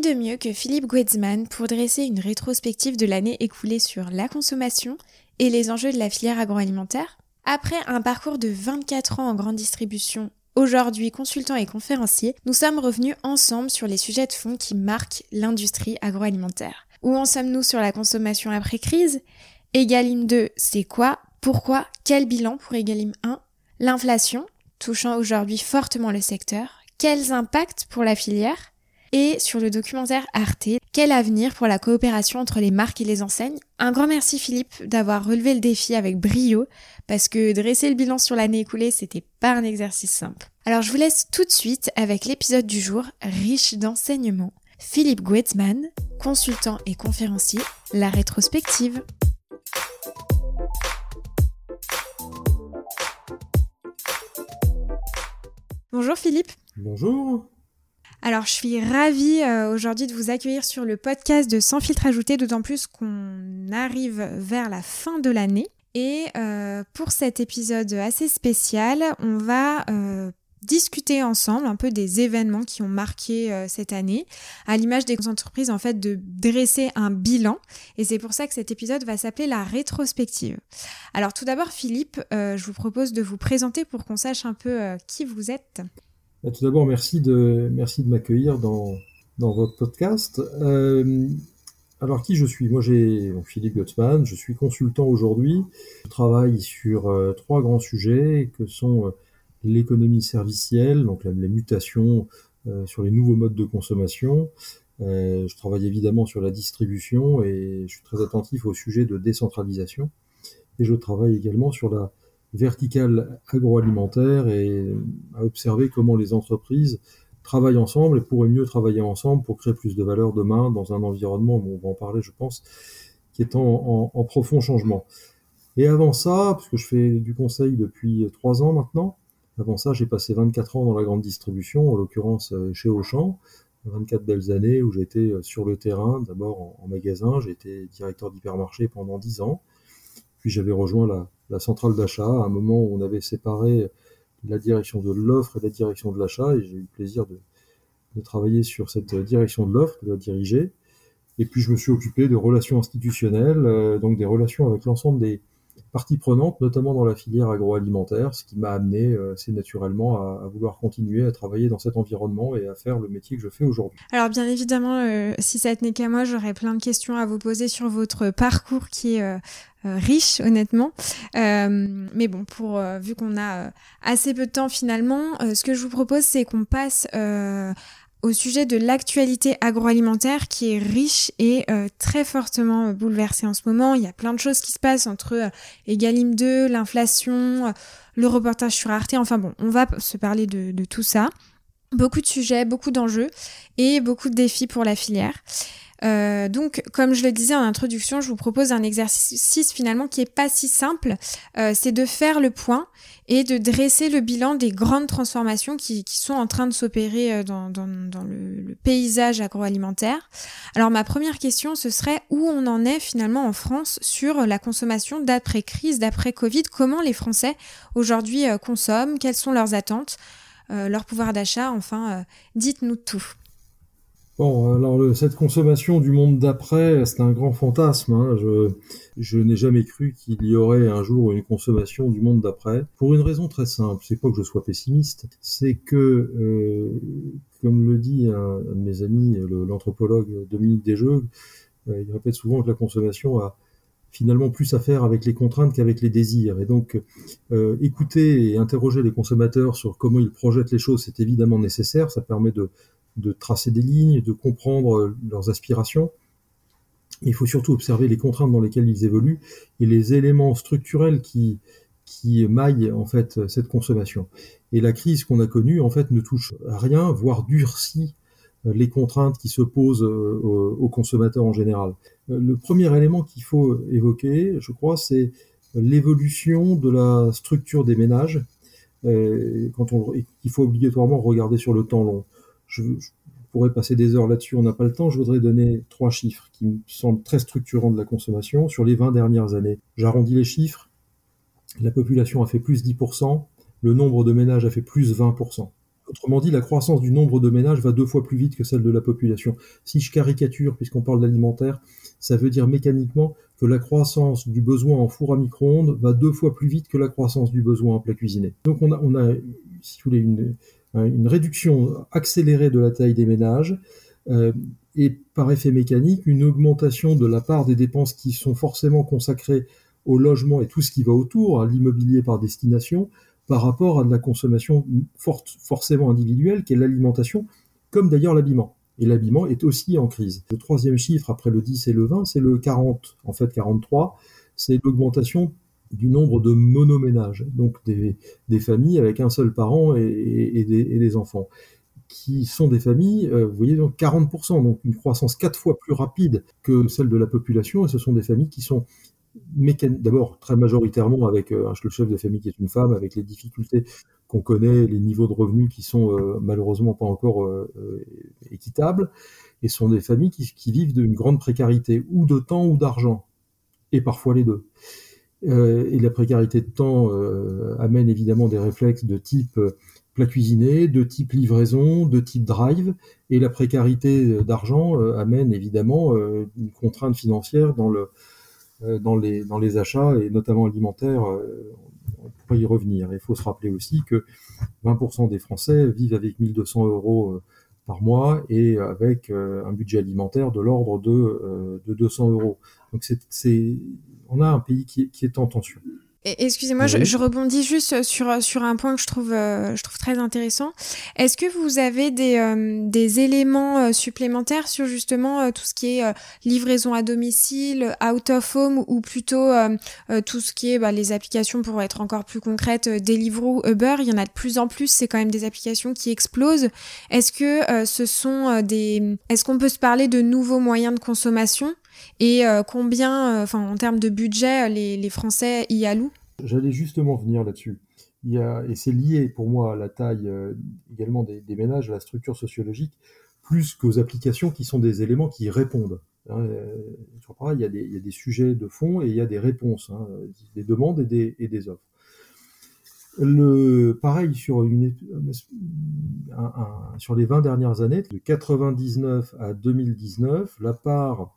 de mieux que Philippe Guetzmann pour dresser une rétrospective de l'année écoulée sur la consommation et les enjeux de la filière agroalimentaire Après un parcours de 24 ans en grande distribution, aujourd'hui consultant et conférencier, nous sommes revenus ensemble sur les sujets de fond qui marquent l'industrie agroalimentaire. Où en sommes-nous sur la consommation après crise? Egalim 2, c'est quoi? Pourquoi? Quel bilan pour Egalim 1 L'inflation, touchant aujourd'hui fortement le secteur. Quels impacts pour la filière? Et sur le documentaire Arte, quel avenir pour la coopération entre les marques et les enseignes Un grand merci Philippe d'avoir relevé le défi avec brio, parce que dresser le bilan sur l'année écoulée, c'était pas un exercice simple. Alors je vous laisse tout de suite avec l'épisode du jour, riche d'enseignements. Philippe Guetzmann, consultant et conférencier, la rétrospective. Bonjour Philippe. Bonjour. Alors, je suis ravie euh, aujourd'hui de vous accueillir sur le podcast de Sans filtre ajouté, d'autant plus qu'on arrive vers la fin de l'année. Et euh, pour cet épisode assez spécial, on va euh, discuter ensemble un peu des événements qui ont marqué cette année, à l'image des entreprises en fait de dresser un bilan. Et c'est pour ça que cet épisode va s'appeler la rétrospective. Alors tout d'abord, Philippe, je vous propose de vous présenter pour qu'on sache un peu qui vous êtes. Bah, tout d'abord, merci de, m'accueillir dans, votre podcast. Euh, alors, qui je suis? Moi, j'ai Philippe Gutzmann, je suis consultant aujourd'hui. Je travaille sur euh, trois grands sujets que sont euh, l'économie servicielle, donc les mutations sur les nouveaux modes de consommation. je travaille évidemment sur la distribution et je suis très attentif au sujet de décentralisation. Et je travaille également sur la, verticale agroalimentaire et à observer comment les entreprises travaillent ensemble et pourraient mieux travailler ensemble pour créer plus de valeur demain dans un environnement, on va en parler je pense, qui est en, profond changement. Et avant ça, parce que je fais du conseil depuis trois ans maintenant, avant ça j'ai passé 24 ans dans la grande distribution, en l'occurrence euh, chez Auchan, 24 belles années où j'étais euh, sur le terrain, d'abord en, en magasin, j'ai été directeur d'hypermarché pendant 10 ans, puis j'avais rejoint la, centrale d'achat, à un moment où on avait séparé la direction de l'offre et la direction de l'achat, et j'ai eu le plaisir de, travailler sur cette direction de l'offre, de la diriger. Et puis je me suis occupé de relations institutionnelles, euh, donc des relations avec l'ensemble des parties prenantes, notamment dans la filière agroalimentaire, ce qui m'a amené euh, assez naturellement à, vouloir continuer à travailler dans cet environnement et à faire le métier que je fais aujourd'hui. Alors bien évidemment, euh, si ça tenait qu'à moi, j'aurais plein de questions à vous poser sur votre parcours qui est euh, riche honnêtement. Euh, mais bon, pour euh, vu qu'on a assez peu de temps finalement, ce que je vous propose c'est qu'on passe au sujet de l'actualité agroalimentaire qui est riche et très fortement bouleversée en ce moment. Il y a plein de choses qui se passent entre Egalim 2, l'inflation, le reportage sur Arte. Enfin bon, on va se parler de, de tout ça. Beaucoup de sujets, beaucoup d'enjeux et beaucoup de défis pour la filière. Euh, donc, comme je le disais en introduction, je vous propose un exercice finalement qui est pas si simple. Euh, c'est de faire le point et de dresser le bilan des grandes transformations qui, sont en train de s'opérer euh, dans, le, paysage agroalimentaire. Alors, ma première question, ce serait où on en est finalement en France sur la consommation d'après-crise, d'après-Covid. Comment les Français aujourd'hui consomment? Quelles sont leurs attentes? Leur pouvoir d'achat, enfin, dites-nous tout. Bon, alors cette consommation du monde d'après, c'est un grand fantasme. Hein. Je, n'ai jamais cru qu'il y aurait un jour une consommation du monde d'après. Pour une raison très simple, c'est pas que je sois pessimiste, c'est que, euh, comme le dit un, de mes amis, l'anthropologue Dominique Desjeux, euh, il répète souvent que la consommation a finalement plus à faire avec les contraintes qu'avec les désirs. Et donc, euh, écouter et interroger les consommateurs sur comment ils projettent les choses, c'est évidemment nécessaire. Ça permet de de tracer des lignes, de comprendre euh, leurs aspirations. Il faut surtout observer les contraintes dans lesquelles ils évoluent et les éléments structurels qui, qui maillent en fait cette consommation. Et la crise qu'on a connue en fait ne touche à rien, voire durcit les contraintes qui se posent euh, aux consommateurs en général. Le premier élément qu'il faut évoquer, je crois, c'est l'évolution de la structure des ménages. Quand on, il faut obligatoirement regarder sur le temps long je, pourrais passer des heures là-dessus, on n'a pas le temps. Je voudrais donner trois chiffres qui me semblent très structurants de la consommation sur les 20 dernières années. J'arrondis les chiffres. La population a fait plus 10%, le nombre de ménages a fait plus 20%. Autrement dit, la croissance du nombre de ménages va deux fois plus vite que celle de la population. Si je caricature, puisqu'on parle d'alimentaire, ça veut dire mécaniquement que la croissance du besoin en four à micro-ondes va deux fois plus vite que la croissance du besoin en plat cuisiné. Donc on a, si vous voulez, une, une réduction accélérée de la taille des ménages. Euh, et par effet mécanique, une augmentation de la part des dépenses qui sont forcément consacrées au logement et tout ce qui va autour, à l'immobilier par destination, par rapport à de la consommation forcément individuelle, qui est l'alimentation, comme d'ailleurs l'habillement. Et l'habillement est aussi en crise. Le troisième chiffre, après le 10 et le 20, c'est le 40, en fait 43, c'est l'augmentation du nombre de monoménages, donc des, familles avec un seul parent et, et, des, et, des, enfants, qui sont des familles, euh, vous voyez, donc 40%, donc une croissance quatre fois plus rapide que celle de la population, et ce sont des familles qui sont d'abord très majoritairement avec euh, le chef de famille qui est une femme, avec les difficultés qu'on connaît, les niveaux de revenus qui sont euh, malheureusement pas encore euh, équitables, et sont des familles qui, vivent d'une grande précarité, ou de temps ou d'argent, et parfois les deux. et la précarité de temps amène évidemment des réflexes de type plat cuisiné, de type livraison, de type drive, et la précarité d'argent amène évidemment une contrainte financière dans le dans, les, dans les achats, et notamment alimentaires, euh, on pourrait y revenir. Il faut se rappeler aussi que 20% des Français vivent avec 1200 euros euh, par mois et avec un budget alimentaire de l'ordre de, de 200 euros. Donc c'est, on a un pays qui, qui est en tension. Excusez-moi, je, rebondis juste sur, sur un point que je trouve, euh, je trouve très intéressant. Est-ce que vous avez des, euh, des éléments euh, supplémentaires sur justement tout ce qui est livraison à domicile, out of home, ou plutôt tout ce qui est bah, les applications pour être encore plus concrètes, Deliveroo, Uber, il y en a de plus en plus, c'est quand même des applications qui explosent. Est-ce que ce sont des... Est-ce qu'on peut se parler de nouveaux moyens de consommation? Et euh, combien, euh, en termes de budget, les, Français y allouent? J'allais justement venir là-dessus. Et c'est lié pour moi à la taille euh, également des, ménages, à la structure sociologique, plus qu'aux applications qui sont des éléments qui répondent. Hein, il, y a des, sujets de fond et il y a des réponses, hein, des demandes et des, offres. Le, pareil sur, sur les 20 dernières années, de 99 à 2019, la part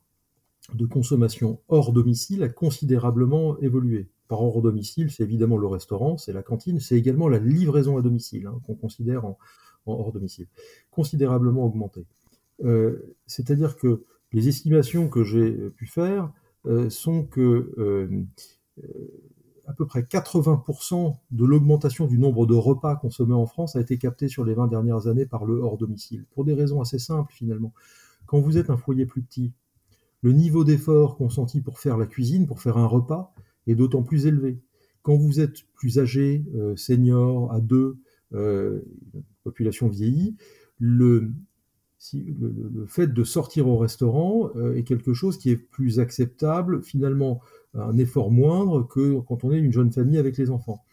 de consommation hors domicile a considérablement évolué. Par hors domicile, c'est évidemment le restaurant, c'est la cantine, c'est également la livraison à domicile, hein, qu'on considère en, hors domicile, considérablement augmenté. Euh, c'est-à-dire que les estimations que j'ai pu faire euh, sont que euh, à peu près 80% de l'augmentation du nombre de repas consommés en France a été capté sur les 20 dernières années par le hors domicile, pour des raisons assez simples finalement. Quand vous êtes un foyer plus petit, le niveau d'effort consenti pour faire la cuisine, pour faire un repas, est d'autant plus élevé. Quand vous êtes plus âgé, euh, senior, à deux, euh, population vieillie, le, fait de sortir au restaurant euh, est quelque chose qui est plus acceptable, finalement un effort moindre que quand on est une jeune famille avec les enfants.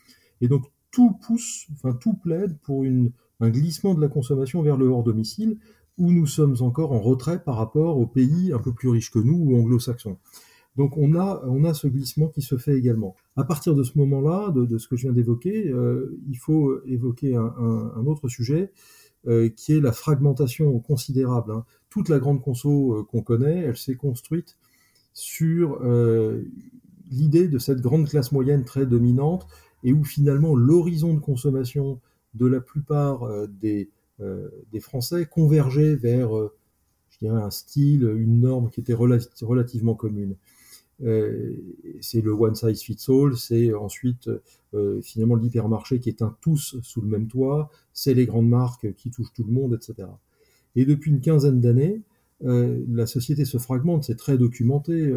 Et donc tout pousse, enfin tout plaide pour un glissement de la consommation vers le hors domicile, où nous sommes encore en retrait par rapport aux pays un peu plus riches que nous ou anglo-saxons. Donc on a, on a ce glissement qui se fait également. À partir de ce moment-là, de, ce que je viens d'évoquer, euh, il faut évoquer un, autre sujet euh, qui est la fragmentation considérable. Hein. Toute la grande conso euh, qu'on connaît, elle s'est construite sur l'idée de cette grande classe moyenne très dominante et où finalement l'horizon de consommation de la plupart des des Français convergeaient vers, euh, je dirais, un style, une norme qui était relativement commune. Euh, c'est le one size fits all, c'est ensuite euh, finalement l'hypermarché qui un tous sous le même toit, c'est les grandes marques qui touchent tout le monde, etc. Et depuis une quinzaine d'années, euh, la société se fragmente, c'est très documenté,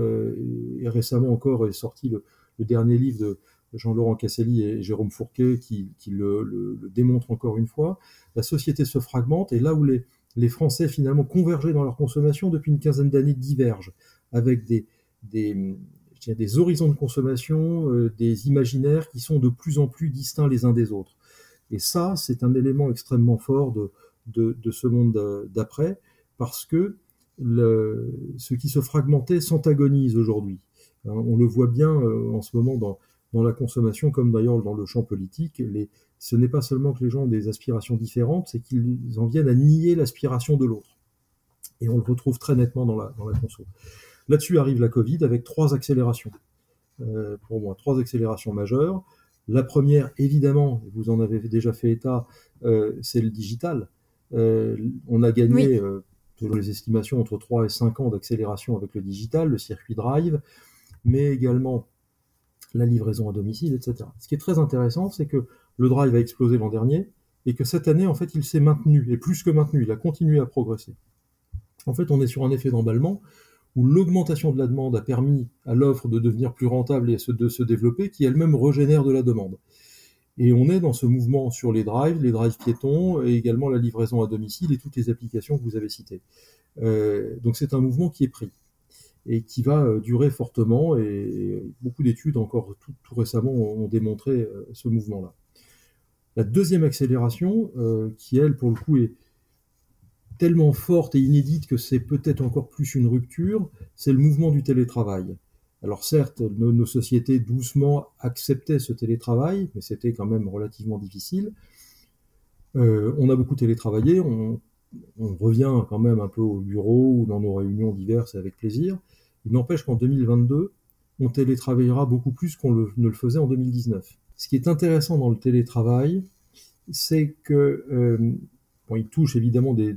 et récemment encore est sorti le dernier livre de, Jean-Laurent Casselli et Jérôme Fourquet qui, le, le, démontrent encore une fois. La société se fragmente et là où les, Français finalement convergeaient dans leur consommation depuis une quinzaine d'années divergent avec des, horizons de consommation, euh, des imaginaires qui sont de plus en plus distincts les uns des autres. Et ça, c'est un élément extrêmement fort de, ce monde d'après parce que ce qui se fragmentait s'antagonise aujourd'hui. Hein, on le voit bien euh, en ce moment dans, dans la consommation, comme d'ailleurs dans le champ politique, les, ce n'est pas seulement que les gens ont des aspirations différentes, c'est qu'ils en viennent à nier l'aspiration de l'autre. Et on le retrouve très nettement dans la, dans la conso. Là-dessus arrive la Covid avec trois accélérations. Euh, pour moi, trois accélérations majeures. La première, évidemment, vous en avez déjà fait état, euh, c'est le digital. Euh, on a gagné, selon les estimations, entre 3 et 5 ans d'accélération avec le digital, le circuit drive, mais également la livraison à domicile, etc. Ce qui est très intéressant, c'est que le drive a explosé l'an dernier et que cette année, en fait, il s'est maintenu, et plus que maintenu, il a continué à progresser. En fait, on est sur un effet d'emballement où l'augmentation de la demande a permis à l'offre de devenir plus rentable et de se développer, qui elle-même régénère de la demande. Et on est dans ce mouvement sur les drives, les drives piétons, et également la livraison à domicile et toutes les applications que vous avez citées. Euh, donc c'est un mouvement qui est pris et qui va euh, durer fortement, et beaucoup d'études encore tout, récemment ont démontré euh, ce mouvement-là. La deuxième accélération, euh, qui elle, pour le coup, est tellement forte et inédite que c'est peut-être encore plus une rupture, c'est le mouvement du télétravail. Alors certes, nos, sociétés doucement acceptaient ce télétravail, mais c'était quand même relativement difficile. On a beaucoup télétravaillé, on, on, revient quand même un peu au bureau ou dans nos réunions diverses avec plaisir. Il n'empêche qu'en 2022, on télétravaillera beaucoup plus qu'on ne le faisait en 2019. Ce qui est intéressant dans le télétravail, c'est que euh, touche évidemment des,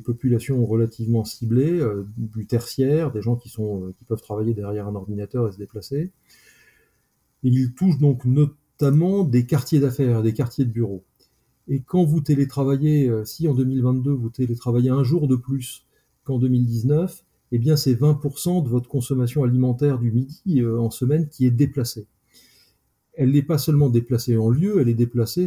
populations relativement ciblées, euh, du tertiaire, des gens qui, sont, euh, qui peuvent travailler derrière un ordinateur et se déplacer. Et il touche donc notamment des quartiers d'affaires, des quartiers de bureaux. Et quand vous télétravaillez, euh, si en 2022 vous télétravaillez un jour de plus qu'en 2019, eh c'est 20% de votre consommation alimentaire du midi euh, en semaine qui est déplacée elle n'est pas seulement déplacée en lieu, elle est déplacée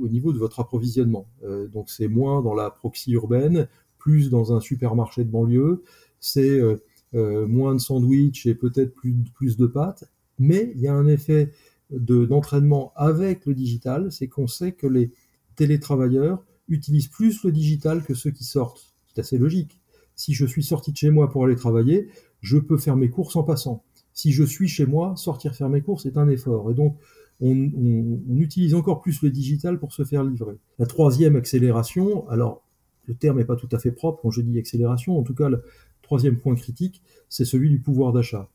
au niveau de votre approvisionnement. Euh, donc c'est moins dans la proxy urbaine, plus dans un supermarché de banlieue, c'est euh, moins de sandwich et peut-être plus, plus de pâtes, mais il y a un effet d'entraînement avec le digital, c'est qu'on sait que les télétravailleurs utilisent plus le digital que ceux qui sortent. C'est assez logique. Si je suis sorti de chez moi pour aller travailler, je peux faire mes courses en passant si je suis chez moi, sortir faire mes courses est un effort. Et donc, on, utilise encore plus le digital pour se faire livrer. La troisième accélération, alors le terme n'est pas tout à fait propre quand je dis accélération, en tout cas le troisième point critique, c'est celui du pouvoir d'achat.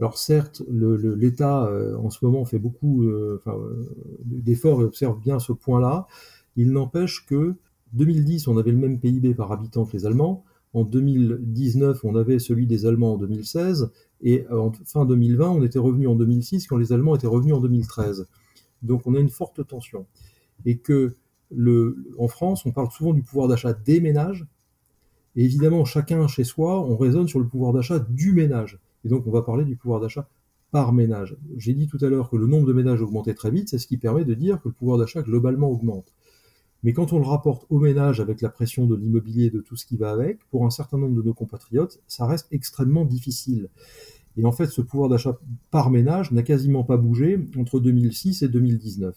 Alors certes, l'État euh, en ce moment fait beaucoup euh, euh, d'efforts et observe bien ce point-là. Il n'empêche que 2010, on avait le même PIB par habitant que les Allemands. En 2019, on avait celui des Allemands en 2016, et en fin 2020, on était revenu en 2006 quand les Allemands étaient revenus en 2013. Donc on a une forte tension. Et que en France, on parle souvent du pouvoir d'achat des ménages, et évidemment, chacun chez soi, on raisonne sur le pouvoir d'achat du ménage. Et donc on va parler du pouvoir d'achat par ménage. J'ai dit tout à l'heure que le nombre de ménages augmentait très vite, c'est ce qui permet de dire que le pouvoir d'achat globalement augmente. Mais quand on le rapporte au ménage avec la pression de l'immobilier et de tout ce qui va avec, pour un certain nombre de nos compatriotes, ça reste extrêmement difficile. Et en fait, ce pouvoir d'achat par ménage n'a quasiment pas bougé entre 2006 et 2019.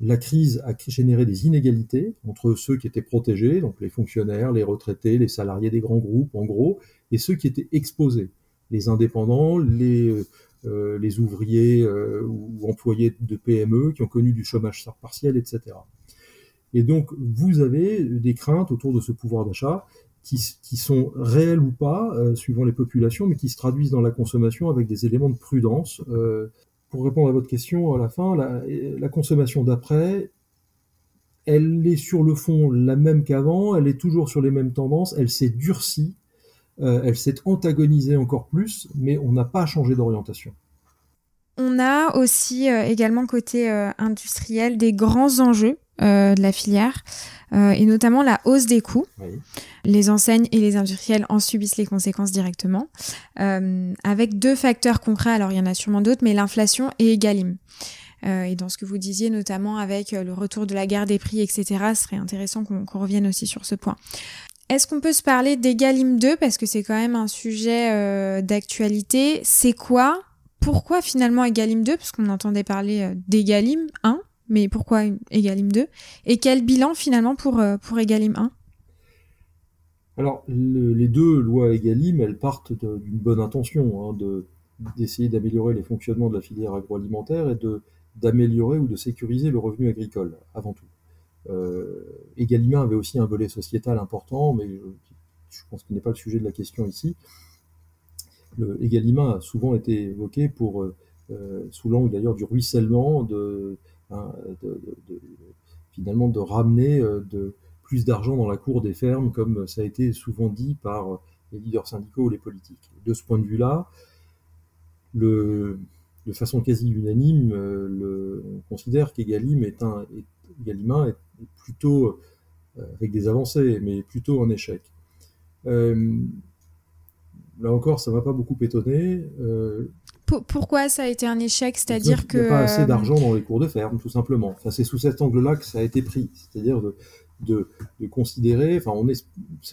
La crise a généré des inégalités entre ceux qui étaient protégés, donc les fonctionnaires, les retraités, les salariés des grands groupes, en gros, et ceux qui étaient exposés, les indépendants, les, euh, les ouvriers euh, ou employés de PME qui ont connu du chômage partiel, etc. Et donc, vous avez des craintes autour de ce pouvoir d'achat qui, sont réelles ou pas, euh, suivant les populations, mais qui se traduisent dans la consommation avec des éléments de prudence. Euh, pour répondre à votre question à la fin, la, consommation d'après, elle est sur le fond la même qu'avant, elle est toujours sur les mêmes tendances, elle s'est durcie, euh, elle s'est antagonisée encore plus, mais on n'a pas changé d'orientation. On a aussi également côté industriel des grands enjeux euh, de la filière euh, et notamment la hausse des coûts. Oui. Les enseignes et les industriels en subissent les conséquences directement euh, avec deux facteurs concrets. Alors il y en a sûrement d'autres, mais l'inflation et Egalim. et dans ce que vous disiez, notamment avec le retour de la guerre des prix, etc., ce serait intéressant qu'on qu revienne aussi sur ce point. Est-ce qu'on peut se parler d'Egalim 2 parce que c'est quand même un sujet d'actualité C'est quoi? Pourquoi finalement Egalim 2 Parce qu'on entendait parler d'Egalim 1, mais pourquoi Egalim 2 Et quel bilan finalement pour, pour Egalim 1 Alors, le, les deux lois Egalim, elles partent d'une bonne intention, hein, de, d'essayer d'améliorer les fonctionnements de la filière agroalimentaire et d'améliorer ou de sécuriser le revenu agricole, avant tout. Euh, avait aussi un volet sociétal important, mais je pense qu'il n'est pas le sujet de la question ici. Le Egalima a souvent été évoqué pour, euh, euh, sous l'angle d'ailleurs du ruissellement, de, hein, finalement de ramener euh, de, plus d'argent dans la cour des fermes, comme ça a été souvent dit par les leaders syndicaux ou les politiques. De ce point de vue-là, de façon quasi unanime, le, on considère qu'Egalim est un, est plutôt, avec des avancées, mais plutôt un échec. Euh, là encore, ça m'a pas beaucoup étonné. Euh, pourquoi ça a été un échec? C'est-à-dire que. Il n'y a pas assez d'argent dans les cours de ferme, tout simplement. Enfin, c'est sous cet angle-là que ça a été pris. C'est-à-dire de, de, de, considérer, enfin, on est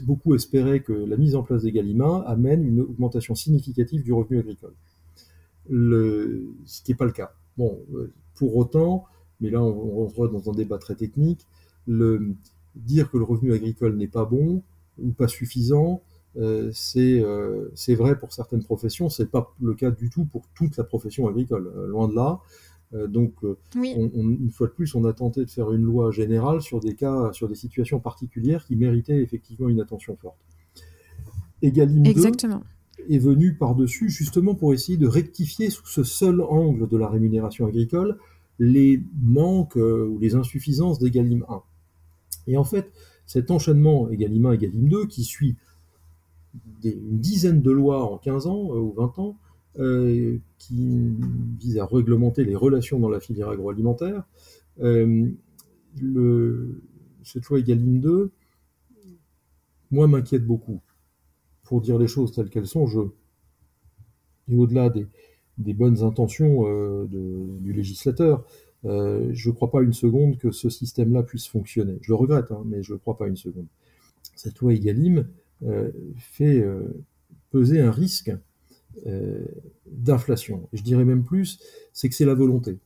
beaucoup espéré que la mise en place des Galima amène une augmentation significative du revenu agricole. Le, ce qui n'est pas le cas. Bon, euh, pour autant, mais là, on, rentre dans un débat très technique, le, dire que le revenu agricole n'est pas bon, ou pas suffisant, euh, euh, c'est vrai pour certaines professions, c'est pas le cas du tout pour toute la profession agricole, euh, loin de là. donc, une fois de plus, on a tenté de faire une loi générale sur des cas, sur des situations particulières qui méritaient effectivement une attention forte. Egalim Exactement. est venu par-dessus justement pour essayer de rectifier sous ce seul angle de la rémunération agricole les manques ou les insuffisances d'Egalim 1. Et en fait, cet enchaînement Egalim 1, Egalim 2, qui suit une dizaine de lois en 15 ans euh, ou 20 ans, euh, qui vise à réglementer les relations dans la filière agroalimentaire. Euh, cette loi Egalim 2, moi, m'inquiète beaucoup. Pour dire les choses telles qu'elles sont, je, et au-delà des, des, bonnes intentions du législateur, je ne crois pas une seconde que ce système-là puisse fonctionner. Je le regrette, hein, mais je ne crois pas une seconde. Cette loi Egalim fait euh, peser un risque d'inflation. Je dirais même plus, c'est que c'est la volonté.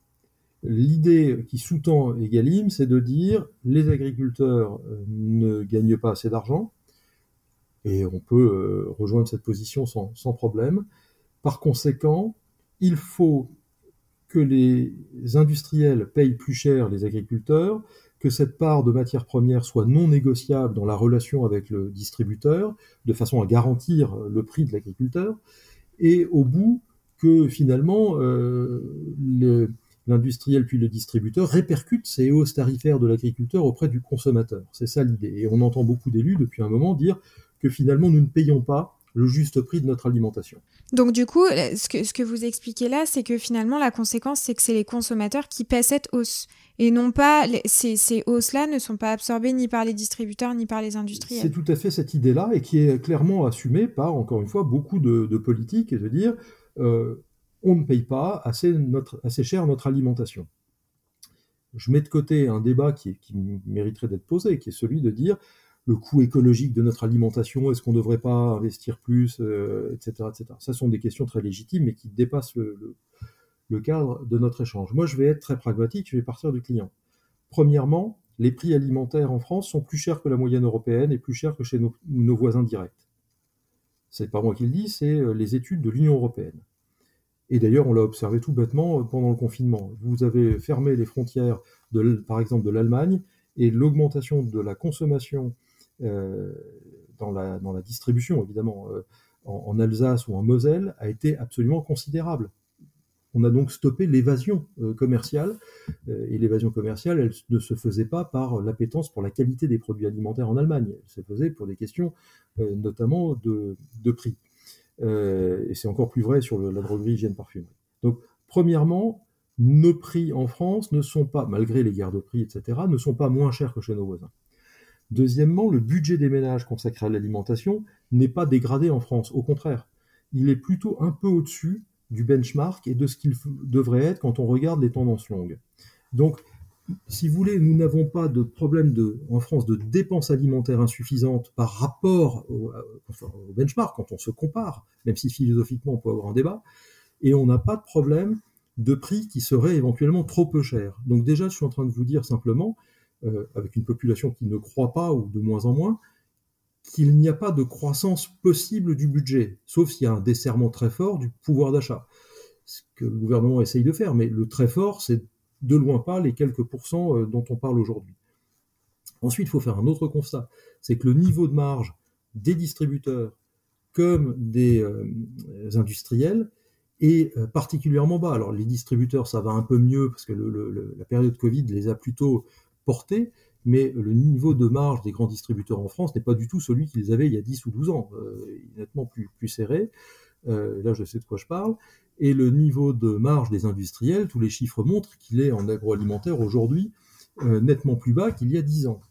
L'idée qui sous-tend Egalim, c'est de dire les agriculteurs ne gagnent pas assez d'argent, et on peut rejoindre cette position sans, sans problème. Par conséquent, il faut que les industriels payent plus cher les agriculteurs, que cette part de matières premières soit non négociable dans la relation avec le distributeur, de façon à garantir le prix de l'agriculteur, et au bout que finalement euh, l'industriel puis le distributeur répercute ces hausses tarifaires de l'agriculteur auprès du consommateur. C'est ça l'idée. Et on entend beaucoup d'élus depuis un moment dire que finalement nous ne payons pas le juste prix de notre alimentation. Donc du coup, ce que, ce que vous expliquez là, c'est que finalement la conséquence, c'est que c'est les consommateurs qui paient cette hausse. Et non pas, ces, ces hausses-là ne sont pas absorbées ni par les distributeurs ni par les industriels. C'est tout à fait cette idée-là et qui est clairement assumée par, encore une fois, beaucoup de, de politiques et de dire euh, on ne paye pas assez, notre, assez cher notre alimentation. Je mets de côté un débat qui, qui mériterait d'être posé, qui est celui de dire le coût écologique de notre alimentation, est-ce qu'on ne devrait pas investir plus, etc., euh, etc. Ça sont des questions très légitimes, mais qui dépassent le, cadre de notre échange. Moi, je vais être très pragmatique, je vais partir du client. Premièrement, les prix alimentaires en France sont plus chers que la moyenne européenne et plus chers que chez nos, voisins directs. C'est pas moi qui le dis, c'est euh, les études de l'Union européenne. Et d'ailleurs, on l'a observé tout bêtement euh, pendant le confinement. Vous avez fermé les frontières, par exemple, de l'Allemagne, et l'augmentation de la consommation dans, la, dans la distribution, évidemment, euh, en, Alsace ou en Moselle, a été absolument considérable. On a donc stoppé l'évasion euh, commerciale, et l'évasion commerciale, elle ne se faisait pas par l'appétence pour la qualité des produits alimentaires en Allemagne, elle se faisait pour des questions notamment de, de prix. et c'est encore plus vrai sur la droguerie, hygiène, parfumerie. Donc, premièrement, nos prix en France ne sont pas, malgré les guerres de prix, etc., ne sont pas moins chers que chez nos voisins. Deuxièmement, le budget des ménages consacré à l'alimentation n'est pas dégradé en France, au contraire. Il est plutôt un peu au-dessus du benchmark et de ce qu'il devrait être quand on regarde les tendances longues. Donc, si vous voulez, nous n'avons pas de problème en France de dépenses alimentaires insuffisantes par rapport au, au, benchmark quand on se compare, même si philosophiquement on peut avoir un débat, et on n'a pas de problème de prix qui serait éventuellement trop peu cher. Donc déjà, je suis en train de vous dire simplement, euh, avec une population qui ne croit pas, ou de moins en moins, qu'il n'y a pas de croissance possible du budget, sauf s'il y a un desserrement très fort du pouvoir d'achat. ce que le gouvernement essaye de faire. Mais le très fort, c'est de loin pas les quelques pourcents euh, dont on parle aujourd'hui. Ensuite, il faut faire un autre constat, c'est que le niveau de marge des distributeurs comme des euh, industriels est particulièrement bas. Alors les distributeurs, ça va un peu mieux parce que la période Covid les a plutôt portés, mais le niveau de marge des grands distributeurs en France n'est pas du tout celui qu'ils avaient il y a 10 ou 12 ans, euh, nettement plus, plus serré. là, je sais de quoi je parle. Et le niveau de marge des industriels, tous les chiffres montrent qu'il est en agroalimentaire aujourd'hui nettement plus bas qu'il y a 10 ans.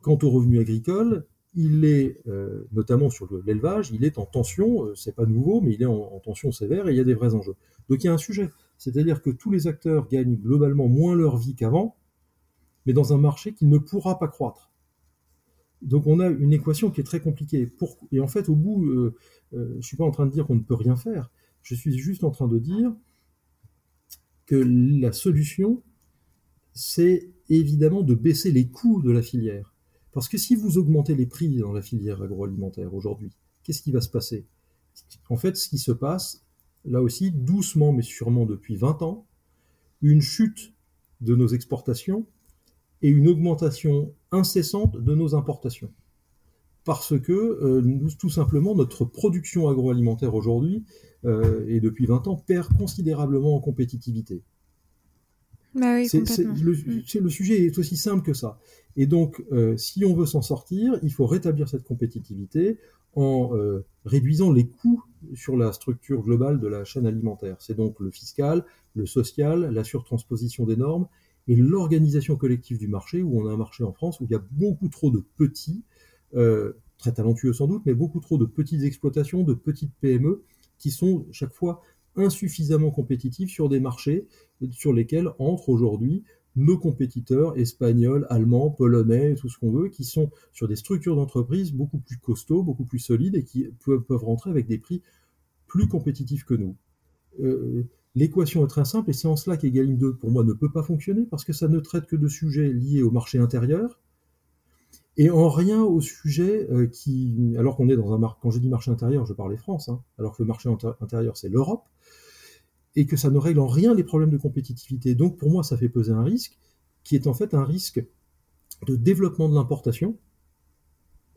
Quant aux revenus agricoles, il est, euh, notamment sur l'élevage, il est en tension, euh, c'est pas nouveau, mais il est en, tension sévère et il y a des vrais enjeux. Donc il y a un sujet, c'est-à-dire que tous les acteurs gagnent globalement moins leur vie qu'avant, mais dans un marché qui ne pourra pas croître. Donc on a une équation qui est très compliquée. et en fait, au bout, euh, je suis pas en train de dire qu'on ne peut rien faire, je suis juste en train de dire que la solution, c'est évidemment de baisser les coûts de la filière parce que si vous augmentez les prix dans la filière agroalimentaire aujourd'hui, qu'est-ce qui va se passer? En fait, ce qui se passe, là aussi, doucement mais sûrement depuis 20 ans, une chute de nos exportations et une augmentation incessante de nos importations. Parce que euh, nous, tout simplement notre production agroalimentaire aujourd'hui, euh, et depuis 20 ans, perd considérablement en compétitivité. Bah c'est, le, le, sujet est aussi simple que ça. Et donc, euh, si on veut s'en sortir, il faut rétablir cette compétitivité en euh, réduisant les coûts sur la structure globale de la chaîne alimentaire. C'est donc le fiscal, le social, la surtransposition des normes et l'organisation collective du marché, où on a un marché en France où il y a beaucoup trop de petits, euh, très talentueux sans doute, mais beaucoup trop de petites exploitations, de petites PME, qui sont chaque fois insuffisamment compétitifs sur des marchés sur lesquels entrent aujourd'hui nos compétiteurs espagnols, allemands, polonais, tout ce qu'on veut, qui sont sur des structures d'entreprise beaucoup plus costauds, beaucoup plus solides et qui peuvent, rentrer avec des prix plus compétitifs que nous. Euh, l'équation est très simple et c'est en cela qu'Egalim 2 pour moi ne peut pas fonctionner parce que ça ne traite que de sujets liés au marché intérieur et en rien au sujet euh, qui, alors qu'on est dans un marché, quand je dis marché intérieur, je parlais France, hein, alors que le marché intérieur c'est l'Europe, et que ça ne règle en rien les problèmes de compétitivité. Donc pour moi, ça fait peser un risque qui est en fait un risque de développement de l'importation,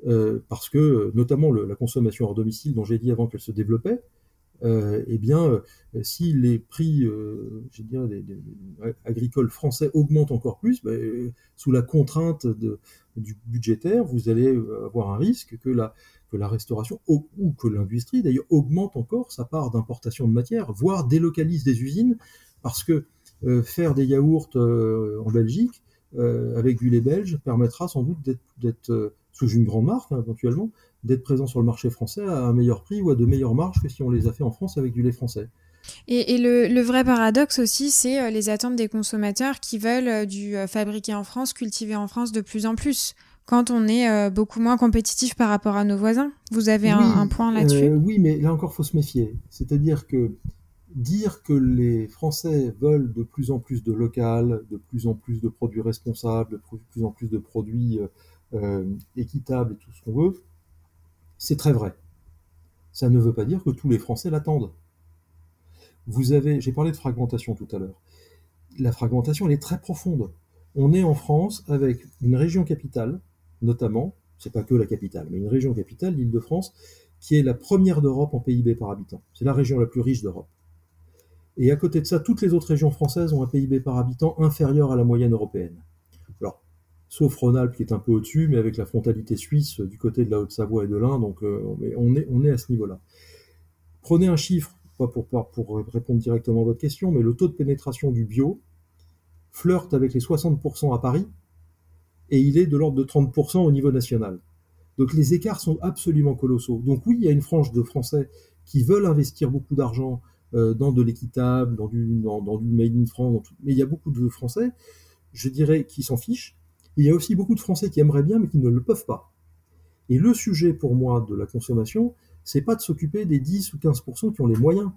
euh, parce que notamment la consommation hors domicile dont j'ai dit avant qu'elle se développait, euh, eh bien, euh, si les prix euh, agricoles français augmentent encore plus, ben, sous la contrainte du budgétaire, vous allez avoir un risque que la, restauration ou, que l'industrie d'ailleurs augmente encore sa part d'importation de matière, voire délocalise des usines, parce que faire des yaourts en Belgique avec du lait belge permettra sans doute d'être sous une grande marque hein, éventuellement, d'être présent sur le marché français à un meilleur prix ou à de meilleures marges que si on les a fait en France avec du lait français. Et, le, le, vrai paradoxe aussi, c'est les attentes des consommateurs qui veulent du fabriqué en France, cultivé en France de plus en plus quand on est euh, beaucoup moins compétitif par rapport à nos voisins. Vous avez un, point là-dessus? euh, Oui, mais là encore, faut se méfier. C'est-à-dire que dire que les Français veulent de plus en plus de local, de plus en plus de produits responsables, de plus en plus de produits euh, équitables et tout ce qu'on veut, c'est très vrai. Ça ne veut pas dire que tous les Français l'attendent. Vous avez, j'ai parlé de fragmentation tout à l'heure. La fragmentation, est très profonde. On est en France avec une région capitale notamment, c'est pas que la capitale, mais une région capitale, l'Île-de-France, qui est la première d'Europe en PIB par habitant. C'est la région la plus riche d'Europe. Et à côté de ça, toutes les autres régions françaises ont un PIB par habitant inférieur à la moyenne européenne. Sauf Rhône-Alpes qui est un peu au-dessus, mais avec la frontalité suisse du côté de la Haute-Savoie et de l'Ain, donc euh, on, est, à ce niveau-là. Prenez un chiffre, pas pour, répondre directement à votre question, mais le taux de pénétration du bio flirte avec les 60% à Paris, et il est de l'ordre de 30% au niveau national. Donc les écarts sont absolument colossaux. Donc oui, il y a une frange de Français qui veulent investir beaucoup d'argent euh, dans de l'équitable, dans, du made in France, mais il y a beaucoup de Français, je dirais, qui s'en fichent. Il y a aussi beaucoup de Français qui aimeraient bien, mais qui ne le peuvent pas. Et le sujet pour moi de la consommation, c'est pas de s'occuper des 10 ou 15% qui ont les moyens.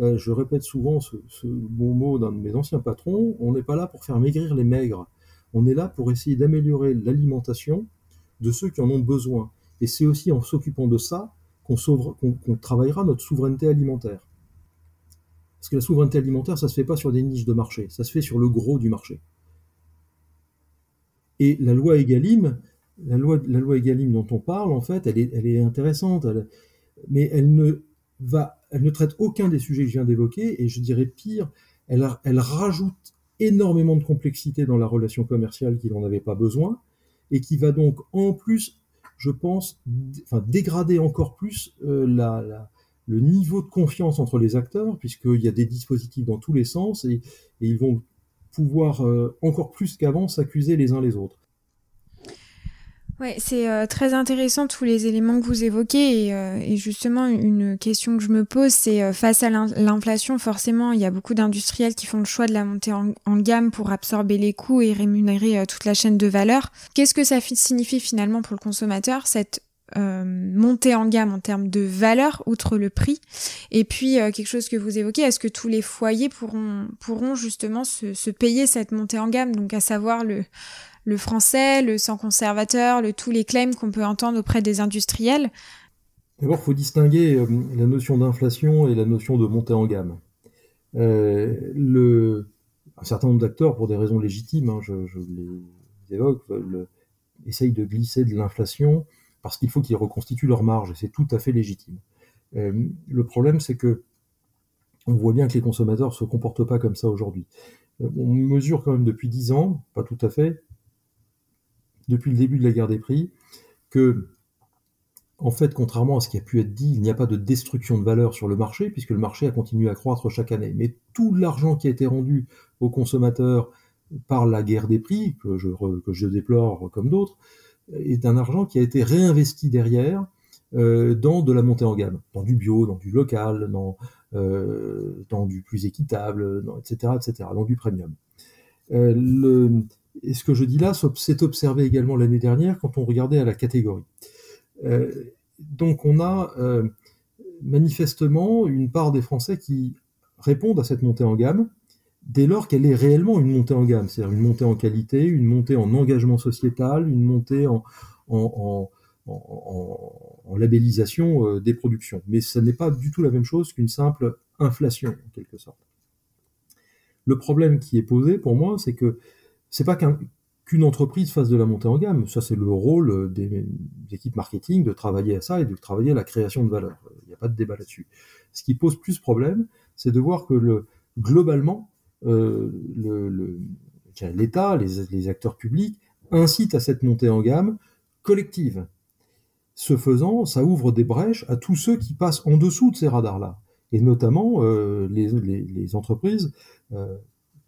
Euh, je répète souvent ce, ce bon mot d'un de mes anciens patrons, on n'est pas là pour faire maigrir les maigres. On est là pour essayer d'améliorer l'alimentation de ceux qui en ont besoin. Et c'est aussi en s'occupant de ça qu'on travaillera notre souveraineté alimentaire. Parce que la souveraineté alimentaire, ça ne se fait pas sur des niches de marché, ça se fait sur le gros du marché. Et la loi Egalim, la loi, la loi Egalim dont on parle, en fait, elle est, elle est intéressante, mais elle ne, va, elle ne traite aucun des sujets que je viens d'évoquer, et je dirais pire, elle, elle rajoute énormément de complexité dans la relation commerciale qu'il n'en avait pas besoin, et qui va donc en plus, je pense, enfin, dégrader encore plus euh, la, le niveau de confiance entre les acteurs, puisqu'il y a des dispositifs dans tous les sens, et ils vont pouvoir euh, encore plus qu'avant s'accuser les uns les autres. Ouais, c'est euh, très intéressant tous les éléments que vous évoquez et, euh, justement une question que je me pose, c'est face à l'inflation, forcément, il y a beaucoup d'industriels qui font le choix de la montée en, gamme pour absorber les coûts et rémunérer toute la chaîne de valeur. Qu'est-ce que ça signifie finalement pour le consommateur cette montée en gamme en termes de valeur outre le prix et puis quelque chose que vous évoquez est-ce que tous les foyers pourront justement se, payer cette montée en gamme? Donc à savoir le français, le sans conservateur, le, tous les claims qu'on peut entendre auprès des industriels. D'abord, il faut distinguer euh, la notion d'inflation et la notion de montée en gamme. Euh, un certain nombre d'acteurs, pour des raisons légitimes, hein, je, les évoque, essayent de glisser de l'inflation parce qu'il faut qu'ils reconstituent leur marge, et c'est tout à fait légitime. Euh, le problème, c'est que on voit bien que les consommateurs ne se comportent pas comme ça aujourd'hui. On mesure quand même depuis 10 ans, pas tout à fait, depuis le début de la guerre des prix que, en fait, contrairement à ce qui a pu être dit, il n'y a pas de destruction de valeur sur le marché, puisque le marché a continué à croître chaque année. Mais tout l'argent qui a été rendu aux consommateurs par la guerre des prix, que je déplore comme d'autres, est un argent qui a été réinvesti derrière euh, dans de la montée en gamme, dans du bio, dans du local, dans, euh, dans du plus équitable, etc., etc., dans du premium. Euh, et ce que je dis là s'est observé également l'année dernière quand on regardait à la catégorie. Donc on a manifestement une part des Français qui répondent à cette montée en gamme dès lors qu'elle est réellement une montée en gamme, c'est-à-dire une montée en qualité, une montée en engagement sociétal, une montée en, labellisation euh, des productions. Mais ce n'est pas du tout la même chose qu'une simple inflation, en quelque sorte. Le problème qui est posé pour moi, c'est que c'est pas qu'une entreprise fasse de la montée en gamme. Ça, c'est le rôle des, équipes marketing de travailler à ça et de travailler à la création de valeur. Il n'y a pas de débat là-dessus. Ce qui pose plus problème, c'est de voir que le, globalement, euh, l'État, les, acteurs publics incitent à cette montée en gamme collective. Ce faisant, ça ouvre des brèches à tous ceux qui passent en dessous de ces radars-là, et notamment euh, les, entreprises euh,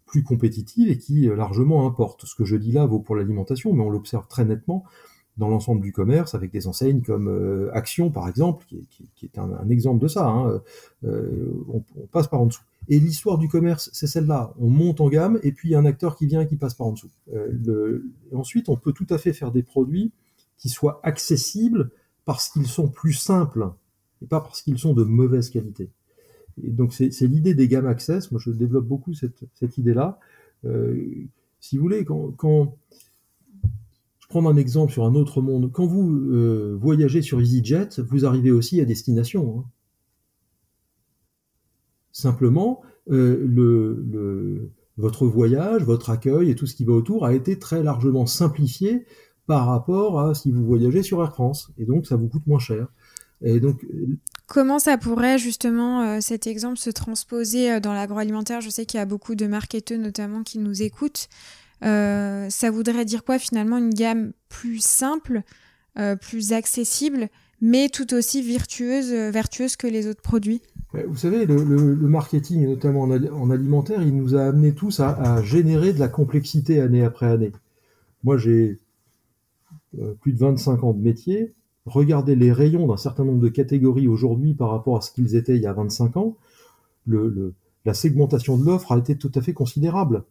plus compétitive et qui largement importe. Ce que je dis là vaut pour l'alimentation, mais on l'observe très nettement dans l'ensemble du commerce, avec des enseignes comme Action, par exemple, qui est, un, exemple de ça. Hein. On, passe par en dessous. Et l'histoire du commerce, c'est celle-là. On monte en gamme, et puis il y a un acteur qui vient et qui passe par en dessous. Le, ensuite, on peut tout à fait faire des produits qui soient accessibles parce qu'ils sont plus simples, et pas parce qu'ils sont de mauvaise qualité. Et donc c'est l'idée des gammes access. Moi, je développe beaucoup cette, idée-là. Euh, si vous voulez, quand, quand, je prends un exemple sur un autre monde, quand vous euh, voyagez sur EasyJet, vous arrivez aussi à destination. Hein. Simplement, euh, le, le, votre voyage, votre accueil et tout ce qui va autour a été très largement simplifié par rapport à si vous voyagez sur Air France. Et donc, ça vous coûte moins cher. Et donc, Comment ça pourrait justement euh, cet exemple se transposer euh, dans l'agroalimentaire? Je sais qu'il y a beaucoup de marketeurs notamment qui nous écoutent. Ça voudrait dire quoi finalement Une gamme plus simple, plus accessible, mais tout aussi virtueuse, vertueuse que les autres produits Vous savez, le, marketing, notamment en, alimentaire, il nous a amené tous à, générer de la complexité année après année. Moi, j'ai plus de 25 ans de métier regardez les rayons d'un certain nombre de catégories aujourd'hui par rapport à ce qu'ils étaient il y a 25 ans, la segmentation de l'offre a été tout à fait considérable.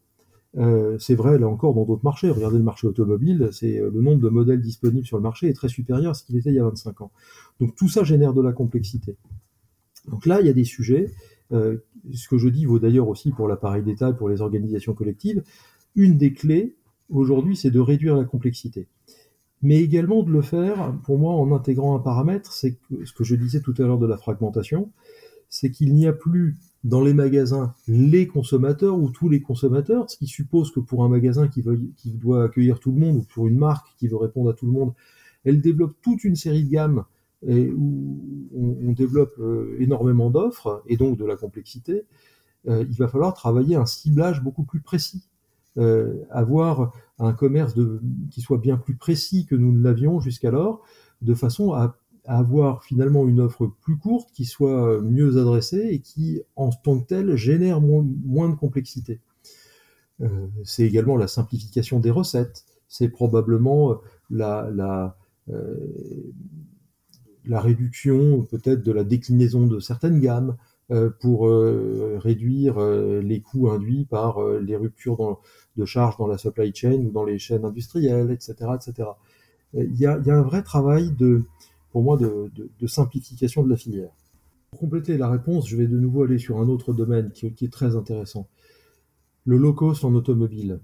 Euh, c'est vrai là encore dans d'autres marchés. Regardez le marché automobile, c'est euh, le nombre de modèles disponibles sur le marché est très supérieur à ce qu'il était il y a 25 ans. Donc tout ça génère de la complexité. Donc là, il y a des sujets. Euh, ce que je dis vaut d'ailleurs aussi pour l'appareil d'État, pour les organisations collectives. Une des clés aujourd'hui, c'est de réduire la complexité mais également de le faire, pour moi, en intégrant un paramètre, c'est ce que je disais tout à l'heure de la fragmentation, c'est qu'il n'y a plus dans les magasins les consommateurs ou tous les consommateurs, ce qui suppose que pour un magasin qui, veut, qui doit accueillir tout le monde ou pour une marque qui veut répondre à tout le monde, elle développe toute une série de gammes où on, développe euh, énormément d'offres et donc de la complexité. Euh, il va falloir travailler un ciblage beaucoup plus précis, euh, avoir un commerce qui soit bien plus précis que nous ne l'avions jusqu'alors, de façon à avoir finalement une offre plus courte, qui soit mieux adressée et qui, en tant que telle, génère moins, de complexité. Euh, c'est également la simplification des recettes. C'est probablement euh, la réduction peut-être de la déclinaison de certaines gammes euh, pour réduire les coûts induits par les ruptures de charges dans la supply chain ou dans les chaînes industrielles, etc. etc. Il y a un vrai travail de, pour moi, de, simplification de la filière. Pour compléter la réponse, je vais de nouveau aller sur un autre domaine qui, est très intéressant. Le low cost en automobile.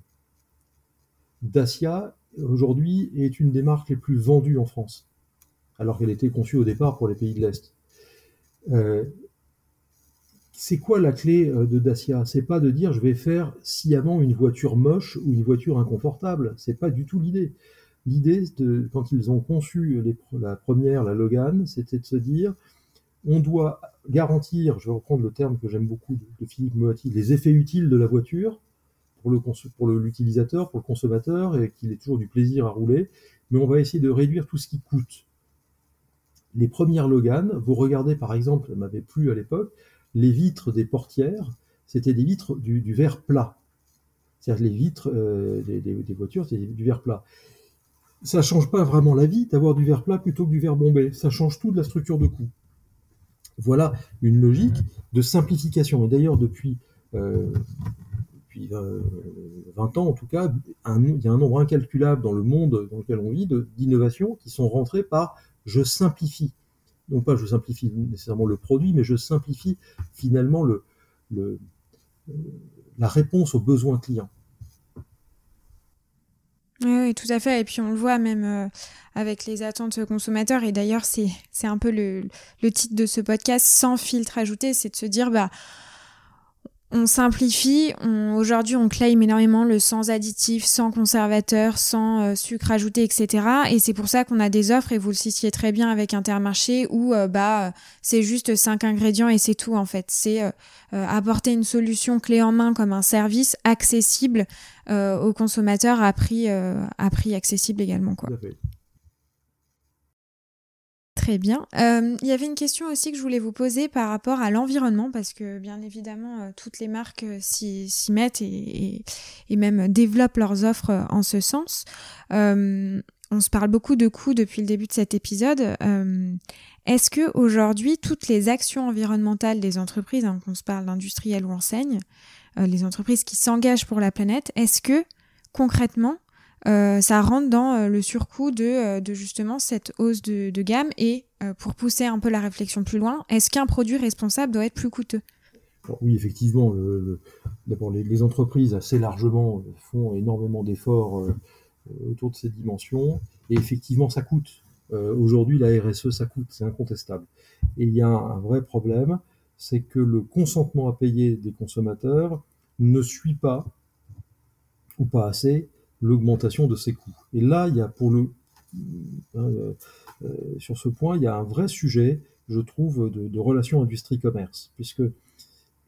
Dacia, aujourd'hui, est une des marques les plus vendues en France, alors qu'elle était conçue au départ pour les pays de l'Est. Euh, c'est quoi la clé euh, de Dacia? C'est pas de dire je vais faire sciemment une voiture moche ou une voiture inconfortable. C'est pas du tout l'idée. L'idée, quand ils ont conçu la première, la Logan, c'était de se dire, on doit garantir, je vais reprendre le terme que j'aime beaucoup de, Philippe Moati, les effets utiles de la voiture pour l'utilisateur, pour le consommateur, et qu'il ait toujours du plaisir à rouler, mais on va essayer de réduire tout ce qui coûte. Les premières Logan, vous regardez par exemple, ça m'avait plu à l'époque, les vitres des portières, c'était des vitres du, verre plat. C'est-à-dire les vitres euh, des, des, voitures, c'est du verre plat ça change pas vraiment la vie d'avoir du verre plat plutôt que du verre bombé. Ça change tout de la structure de coût. Voilà une logique de simplification. Et d'ailleurs, depuis, euh, depuis 20 euh, ans en tout cas, il y a un nombre incalculable dans le monde dans lequel on vit d'innovations qui sont rentrées par je simplifie. Non pas je simplifie nécessairement le produit, mais je simplifie finalement le, le, la réponse aux besoins clients. Oui, tout à fait. Et puis on le voit même euh, avec les attentes consommateurs. Et d'ailleurs, c'est, c'est un peu le, le titre de ce podcast, sans filtre ajouté, c'est de se dire, bah, on simplifie. Aujourd'hui, on claim énormément le sans additif, sans conservateur, sans euh, sucre ajouté, etc. Et c'est pour ça qu'on a des offres, et vous le citiez très bien avec Intermarché, où euh, bah c'est juste cinq ingrédients et c'est tout en fait. C'est euh, apporter une solution clé en main comme un service accessible aux consommateurs à prix accessible également. Très bien. Euh, il y avait une question aussi que je voulais vous poser par rapport à l'environnement, parce que bien évidemment, euh, toutes les marques euh, s'y mettent et, même développent leurs offres en ce sens. on se parle beaucoup de coûts depuis le début de cet épisode. Est-ce que aujourd'hui, toutes les actions environnementales des entreprises, hein, qu'on se parle d'industriels ou enseignes, les entreprises qui s'engagent pour la planète, est-ce que concrètement, euh, ça rentre dans euh, le surcoût de, euh, de, justement cette hausse de, gamme et pour pousser un peu la réflexion plus loin, est-ce qu'un produit responsable doit être plus coûteux? Oui, effectivement, d'abord les, entreprises assez largement font énormément d'efforts autour de ces dimensions et effectivement ça coûte. Aujourd'hui, la RSE, ça coûte, c'est incontestable. Et il y a un vrai problème, c'est que le consentement à payer des consommateurs ne suit pas ou pas assez l'augmentation de ces coûts. Et là, il y a pour le euh, euh, sur ce point, il y a un vrai sujet, je trouve, de, de relation industrie-commerce, puisque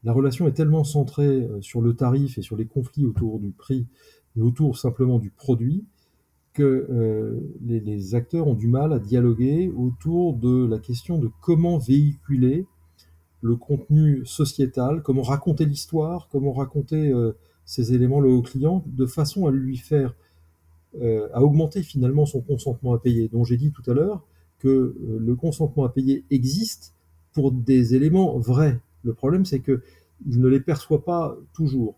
la relation est tellement centrée euh, sur le tarif et sur les conflits autour du prix et autour simplement du produit que les, acteurs ont du mal à dialoguer autour de la question de comment véhiculer le contenu sociétal, comment raconter l'histoire, comment raconter ces éléments le haut client de façon à lui faire euh, à augmenter finalement son consentement à payer. dont j'ai dit tout à l'heure que euh, le consentement à payer existe pour des éléments vrais. Le problème, c'est que il ne les perçoit pas toujours.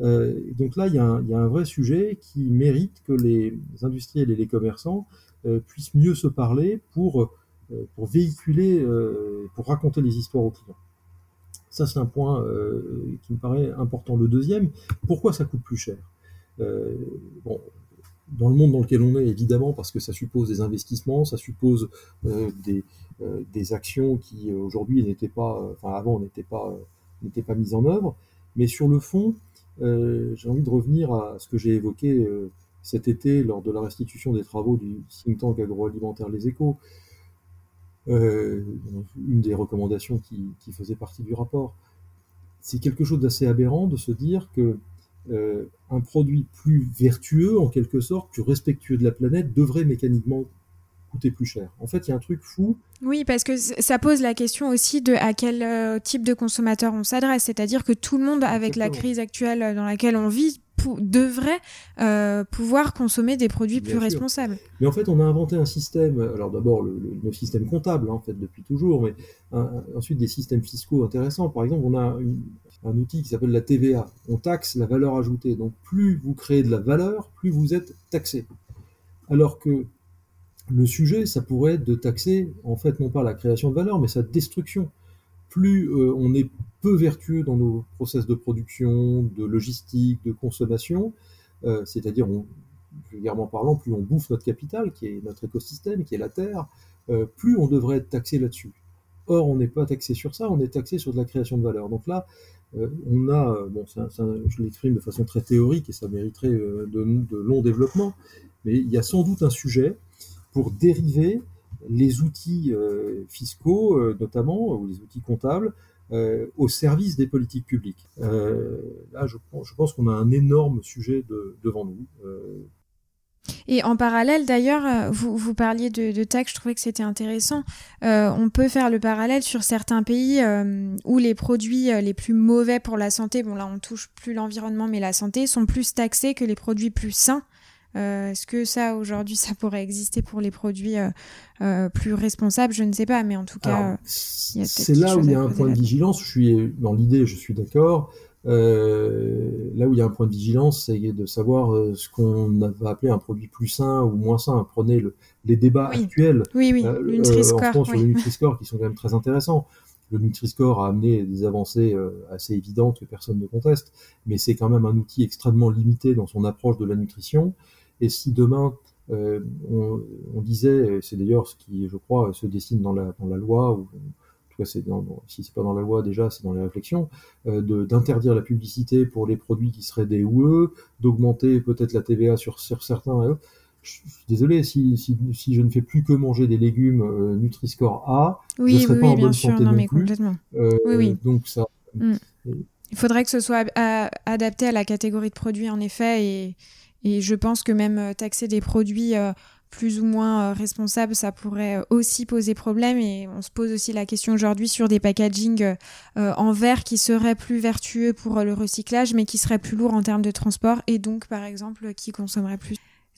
Euh, donc là, il y, a un, vrai sujet qui mérite que les industriels et les commerçants puissent mieux se parler pour, pour véhiculer, pour raconter les histoires aux clients. Ça, c'est un point euh, qui me paraît important. Le deuxième, pourquoi ça coûte plus cher? Euh, Bon, dans le monde dans lequel on est, évidemment, parce que ça suppose des investissements, ça suppose des, des, actions qui aujourd'hui n'étaient pas, enfin avant n'étaient pas, n'étaient pas mises en œuvre. Mais sur le fond, j'ai envie de revenir à ce que j'ai évoqué cet été lors de la restitution des travaux du think tank agroalimentaire Les Échos. Euh, une des recommandations qui, faisait partie du rapport. C'est quelque chose d'assez aberrant de se dire que euh, un produit plus vertueux, en quelque sorte, plus respectueux de la planète, devrait mécaniquement coûter plus cher. En fait, il y a un truc fou. Oui, parce que ça pose la question aussi de à quel euh, type de consommateur on s'adresse. C'est-à-dire que tout le monde, avec la crise actuelle dans laquelle on vit, devrait euh, pouvoir consommer des produits plus responsables. Mais en fait, on a inventé un système, alors d'abord le, le, système comptable, hein, en fait, depuis toujours, mais ensuite des systèmes fiscaux intéressants. Par exemple, on a un outil qui s'appelle la TVA. On taxe la valeur ajoutée. Donc plus vous créez de la valeur, plus vous êtes taxé. Alors que le sujet, ça pourrait être de taxer, en fait, non pas la création de valeur, mais sa destruction plus euh, on est peu vertueux dans nos process de production, de logistique, de consommation, euh, c'est-à-dire, vulgairement parlant, plus on bouffe notre capital, qui est notre écosystème, qui est la Terre, euh, plus on devrait être taxé là-dessus. Or, on n'est pas taxé sur ça, on est taxé sur de la création de valeur. Donc là, on a, bon, je l'exprime de façon très théorique et ça mériterait de, de longs développements, mais il y a sans doute un sujet pour dériver les outils euh, fiscaux, euh, notamment, ou les outils comptables, euh, au service des politiques publiques. là, je, pense qu'on a un énorme sujet devant nous. Et en parallèle, d'ailleurs, vous, vous parliez de, de taxes, je trouvais que c'était intéressant. on peut faire le parallèle sur certains pays où les produits les plus mauvais pour la santé, bon là on touche plus l'environnement mais la santé, sont plus taxés que les produits plus sains. Euh, est-ce que ça, aujourd'hui, ça pourrait exister pour les produits euh, euh, plus responsables? Je ne sais pas, mais en tout cas, c'est là où il y a un point de vigilance. Je suis dans l'idée, je suis d'accord. là où il y a un point de vigilance, c'est de savoir ce qu'on va appeler un produit plus sain ou moins sain. Prenez les débats actuels oui, oui. en France sur le Nutri-Score qui sont quand même très intéressants. Le Nutri-Score a amené des avancées assez évidentes que personne ne conteste, mais c'est quand même un outil extrêmement limité dans son approche de la nutrition. Et si demain euh, on, on, disait, c'est d'ailleurs ce qui, je crois, se dessine dans la, dans la loi, ou en tout cas, c'est dans, si c'est pas dans la loi déjà, c'est dans les réflexions, euh, d'interdire la publicité pour les produits qui seraient des OUE, d'augmenter peut-être la TVA sur, sur certains. Je suis désolé, si, si, si, je ne fais plus que manger des légumes euh, Nutri-Score A, oui, je ne serai oui, pas en bonne sûr, santé non, non mais plus. Complètement. Euh, oui, oui. Donc ça. Mm. Il faudrait que ce soit adapté à la catégorie de produits, en effet, et, et je pense que même euh, taxer des produits euh, plus ou moins euh, responsables, ça pourrait aussi poser problème. Et on se pose aussi la question aujourd'hui sur des packaging en verre qui seraient plus vertueux pour le recyclage, mais qui seraient plus lourds en termes de transport et donc, par exemple, qui consommeraient plus.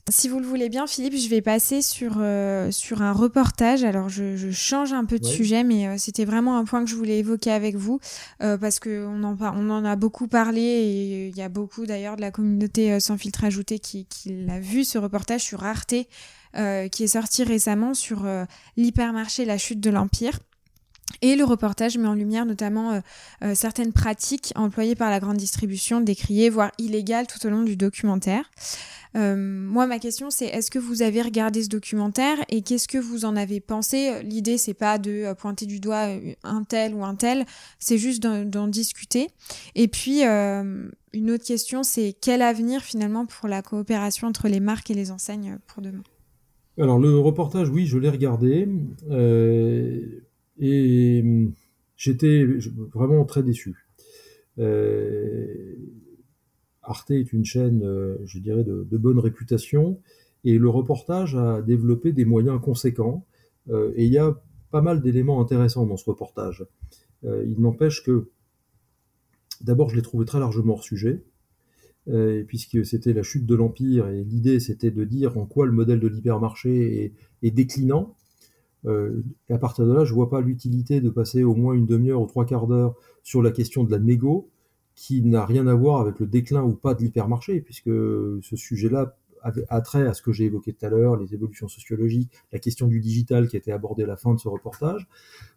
Si vous le voulez bien, Philippe, je vais passer sur, euh, sur un reportage. Alors, je, je change un peu de sujet, mais euh, c'était vraiment un point que je voulais évoquer avec vous, euh, parce qu'on en, on en a beaucoup parlé, et il y a beaucoup d'ailleurs de la communauté sans filtre ajouté qui, qui l'a vu, ce reportage sur Arte, qui est sorti récemment sur l'hypermarché La chute de l'Empire. Et le reportage met en lumière notamment certaines pratiques employées par la grande distribution, décriées, voire illégales tout au long du documentaire. Euh, moi, ma question, c'est est-ce que vous avez regardé ce documentaire et qu'est-ce que vous en avez pensé? L'idée, c'est pas de euh, pointer du doigt euh, un tel ou un tel, c'est juste d'en discuter. Et puis, euh, une autre question, c'est quel avenir finalement pour la coopération entre les marques et les enseignes pour demain? Alors, le reportage, oui, je l'ai regardé euh, et j'étais vraiment très déçu. Euh, Arte est une chaîne, euh, je dirais, de, bonne réputation, et le reportage a développé des moyens conséquents, euh, et il y a pas mal d'éléments intéressants dans ce reportage. Euh, il n'empêche que, d'abord, je l'ai trouvé très largement hors sujet, puisque c'était la chute de l'Empire, et l'idée c'était de dire en quoi le modèle de l'hypermarché est, déclinant. Et à partir de là, je vois pas l'utilité de passer au moins une demi-heure ou trois quarts d'heure sur la question de la négo, qui n'a rien à voir avec le déclin ou pas de l'hypermarché, puisque ce sujet-là a trait à ce que j'ai évoqué tout à l'heure, les évolutions sociologiques, la question du digital qui a été abordée à la fin de ce reportage.